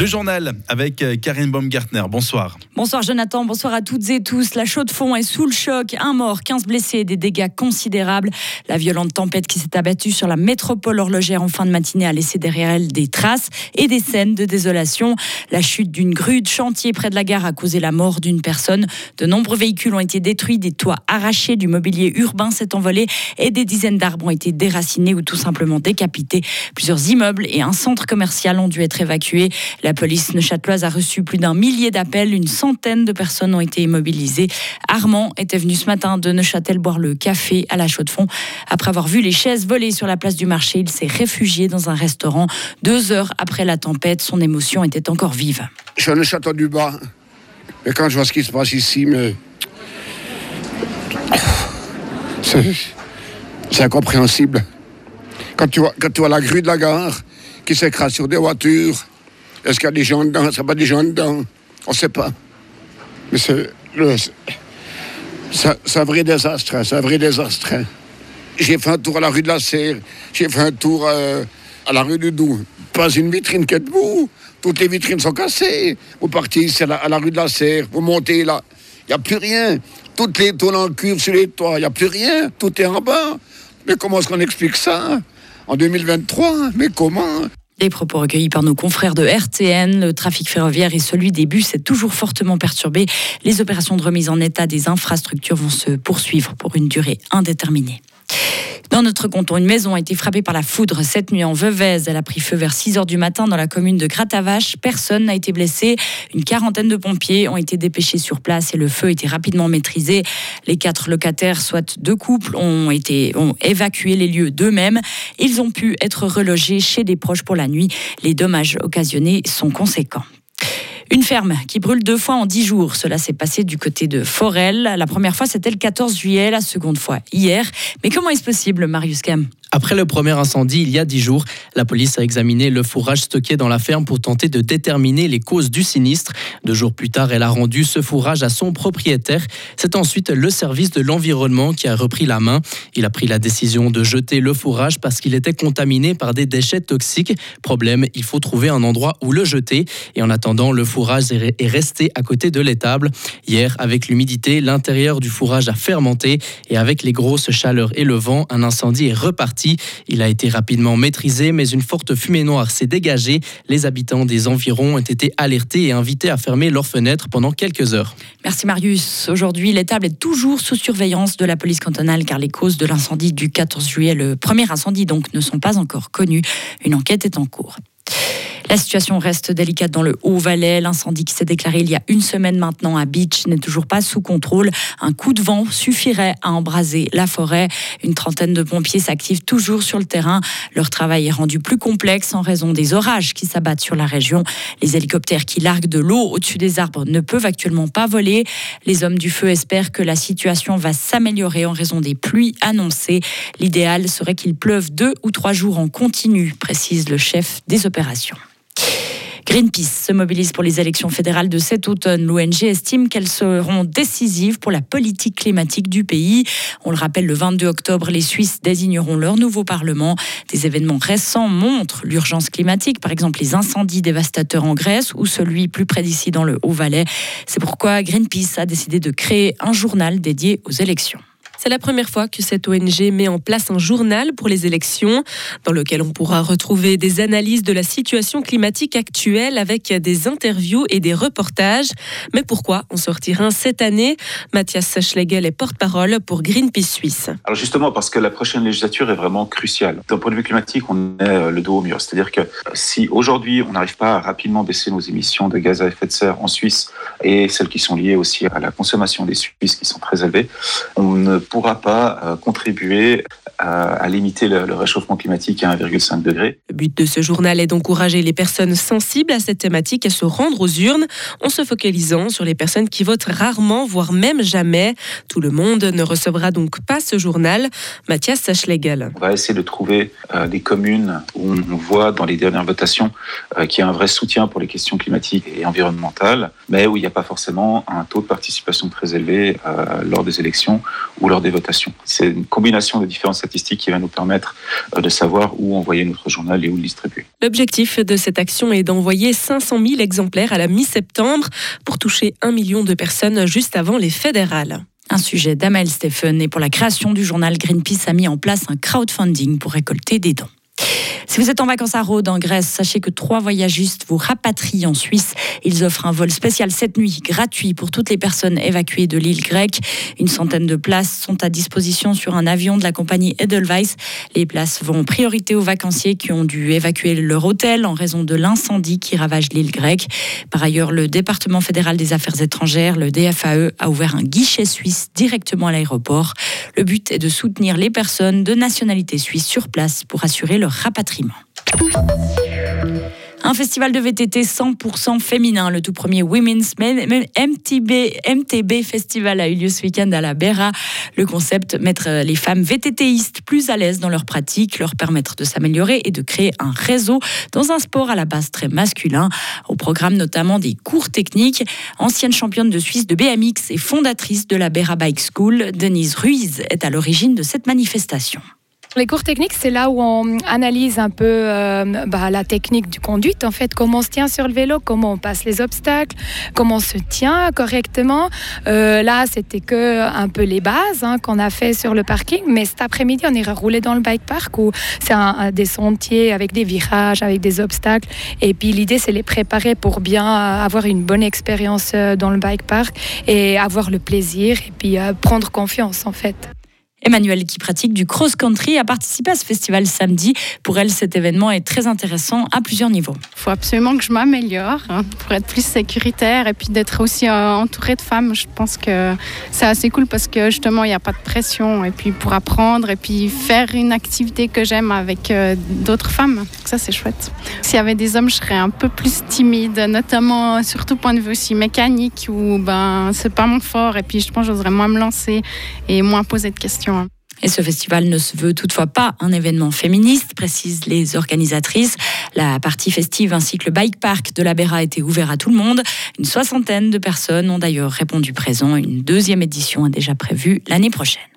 Le journal avec euh, Karine Baumgartner. Bonsoir. Bonsoir Jonathan, bonsoir à toutes et tous. La chaude fond est sous le choc. Un mort, 15 blessés, des dégâts considérables. La violente tempête qui s'est abattue sur la métropole horlogère en fin de matinée a laissé derrière elle des traces et des scènes de désolation. La chute d'une grue de chantier près de la gare a causé la mort d'une personne. De nombreux véhicules ont été détruits, des toits arrachés, du mobilier urbain s'est envolé et des dizaines d'arbres ont été déracinés ou tout simplement décapités. Plusieurs immeubles et un centre commercial ont dû être évacués. La police neuchâteloise a reçu plus d'un millier d'appels. Une centaine de personnes ont été immobilisées. Armand était venu ce matin de Neuchâtel boire le café à la Chaux-de-Fonds. Après avoir vu les chaises voler sur la place du marché, il s'est réfugié dans un restaurant. Deux heures après la tempête, son émotion était encore vive. Je suis à Neuchâtel du Bas. Et quand je vois ce qui se passe ici, mais. C'est incompréhensible. Quand tu, vois, quand tu vois la grue de la gare qui s'écrase sur des voitures, est-ce qu'il y a des gens dedans? Est-ce qu'il n'y a pas des gens dedans? On ne sait pas. Mais c'est. C'est un vrai désastre, hein, c'est un vrai désastre. hein. J'ai fait un tour à la rue de la Serre, j'ai fait un tour euh, à la rue du Doubs. Pas une vitrine qui est debout. Toutes les vitrines sont cassées. Vous partez ici à la, rue de la Serre, vous montez là, il n'y a plus rien. Toutes les tôles en cuivre sur les toits, il n'y a plus rien. Tout est en bas. Mais comment est-ce qu'on explique ça En 2023 Mais comment Les propos recueillis par nos confrères de RTN, le trafic ferroviaire et celui des bus est toujours fortement perturbé. Les opérations de remise en état des infrastructures vont se poursuivre pour une durée indéterminée. Dans notre canton, une maison a été frappée par la foudre cette nuit en Veuvez. Elle a pris feu vers 6 heures du matin dans la commune de Gratavache. Personne n'a été blessé. Une quarantaine de pompiers ont été dépêchés sur place et le feu a été rapidement maîtrisé. Les quatre locataires, soit deux couples, ont, été, ont évacué les lieux d'eux-mêmes. Ils ont pu être relogés chez des proches pour la nuit. Les dommages occasionnés sont conséquents. Une ferme qui brûle deux fois en dix jours. Cela s'est passé du côté de Forel. La première fois, c'était le 14 juillet, la seconde fois hier. Mais comment est-ce possible, Marius Kem Après le premier incendie, il y a dix jours, la police a examiné le fourrage stocké dans la ferme pour tenter de déterminer les causes du sinistre. Deux jours plus tard, elle a rendu ce fourrage à son propriétaire. C'est ensuite le service de l'environnement qui a repris la main. Il a pris la décision de jeter le fourrage parce qu'il était contaminé par des déchets toxiques. Problème, il faut trouver un endroit où le jeter. Et en attendant, le fourrage est resté à côté de l'étable. Hier, avec l'humidité, l'intérieur du fourrage a fermenté et avec les grosses chaleurs et le vent, un incendie est reparti. Il a été rapidement maîtrisé, mais une forte fumée noire s'est dégagée. Les habitants des environs ont été alertés et invités à fermer leurs fenêtres pendant quelques heures. Merci Marius. Aujourd'hui, l'étable est toujours sous surveillance de la police cantonale car les causes de l'incendie du 14 juillet, le premier incendie donc, ne sont pas encore connues. Une enquête est en cours. La situation reste délicate dans le Haut-Valais. L'incendie qui s'est déclaré il y a une semaine maintenant à Beach n'est toujours pas sous contrôle. Un coup de vent suffirait à embraser la forêt. Une trentaine de pompiers s'activent toujours sur le terrain. Leur travail est rendu plus complexe en raison des orages qui s'abattent sur la région. Les hélicoptères qui larguent de l'eau au-dessus des arbres ne peuvent actuellement pas voler. Les hommes du feu espèrent que la situation va s'améliorer en raison des pluies annoncées. L'idéal serait qu'il pleuve deux ou trois jours en continu, précise le chef des opérations. Greenpeace se mobilise pour les élections fédérales de cet automne. L'ONG estime qu'elles seront décisives pour la politique climatique du pays. On le rappelle, le 22 octobre, les Suisses désigneront leur nouveau Parlement. Des événements récents montrent l'urgence climatique, par exemple les incendies dévastateurs en Grèce ou celui plus près d'ici dans le Haut-Valais. C'est pourquoi Greenpeace a décidé de créer un journal dédié aux élections. C'est la première fois que cette ONG met en place un journal pour les élections, dans lequel on pourra retrouver des analyses de la situation climatique actuelle avec des interviews et des reportages. Mais pourquoi en sortir un cette année? Mathias Schlegel est porte-parole pour Greenpeace Suisse. Alors justement parce que la prochaine législature est vraiment cruciale. D'un point de vue climatique, on est euh, le dos au mur. C'est-à-dire que si aujourd'hui on n'arrive pas à rapidement baisser nos émissions de gaz à effet de serre en Suisse et celles qui sont liées aussi à la consommation des Suisses qui sont très élevées, on ne pourra pas euh, contribuer à, à limiter le, le, réchauffement climatique à 1,5 degré. Le but de ce journal est d'encourager les personnes sensibles à cette thématique à se rendre aux urnes en se focalisant sur les personnes qui votent rarement, voire même jamais. Tout le monde ne recevra donc pas ce journal. Mathias Schlegel. On va essayer de trouver euh, des communes où on voit dans les dernières votations euh, qu'il y a un vrai soutien pour les questions climatiques et environnementales, mais où il n'y a pas forcément un taux de participation très élevé euh, lors des élections ou lors des votations. C'est une combination de différentes statistiques qui va nous permettre de savoir où envoyer notre journal et où le distribuer. L'objectif de cette action est d'envoyer 500 000 exemplaires à la mi-septembre pour toucher un million de personnes juste avant les fédérales. Un sujet d'Amel Stephen et pour la création du journal Greenpeace a mis en place un crowdfunding pour récolter des dons. Si vous êtes en vacances à Rhodes, en Grèce, sachez que trois voyagistes vous rapatrient en Suisse. Ils offrent un vol spécial cette nuit, gratuit pour toutes les personnes évacuées de l'île grecque. Une centaine de places sont à disposition sur un avion de la compagnie Edelweiss. Les places vont en priorité aux vacanciers qui ont dû évacuer leur hôtel en raison de l'incendie qui ravage l'île grecque. Par ailleurs, le département fédéral des affaires étrangères, le DFAE, a ouvert un guichet suisse directement à l'aéroport. Le but est de soutenir les personnes de nationalité suisse sur place pour assurer leur rapatriement. Un festival de VTT 100% féminin, le tout premier Women's MTB, Festival a eu lieu ce week-end à la Béra. Le concept, mettre les femmes VTTistes plus à l'aise dans leur pratique, leur permettre de s'améliorer et de créer un réseau dans un sport à la base très masculin. Au programme notamment des cours techniques. Ancienne championne de Suisse de BMX et fondatrice de la Béra Bike School, Denise Ruiz est à l'origine de cette manifestation. Les cours techniques, c'est là où on analyse un peu euh, bah, la technique du conduite, en fait, comment on se tient sur le vélo, comment on passe les obstacles, comment on se tient correctement. Euh, là, c'était que un peu les bases hein, qu'on a fait sur le parking, mais cet après-midi, on ira rouler dans le bike park où c'est un, des sentiers avec des virages, avec des obstacles. Et puis l'idée, c'est les préparer pour bien avoir une bonne expérience euh, dans le bike park et avoir le plaisir et puis prendre confiance, en fait. Emmanuel, qui pratique du cross-country, a participé à ce festival samedi. Pour elle, cet événement est très intéressant à plusieurs niveaux. Il faut absolument que je m'améliore hein, pour être plus sécuritaire et puis d'être aussi euh, entourée de femmes. Je pense que c'est assez cool parce que justement, il n'y a pas de pression et puis pour apprendre et puis faire une activité que j'aime avec euh, d'autres femmes. Ça, c'est chouette. S'il y avait des hommes, je serais un peu plus timide, notamment surtout point de vue aussi mécanique où ben, c'est pas mon fort et puis je pense que j'oserais moins me lancer et moins poser de questions. Et ce festival ne se veut toutefois pas un événement féministe, précisent les organisatrices. La partie festive ainsi que le bike park de la Béra était ouvert à tout le monde. Une soixantaine de personnes ont d'ailleurs répondu présent. Une deuxième édition est déjà prévue l'année prochaine.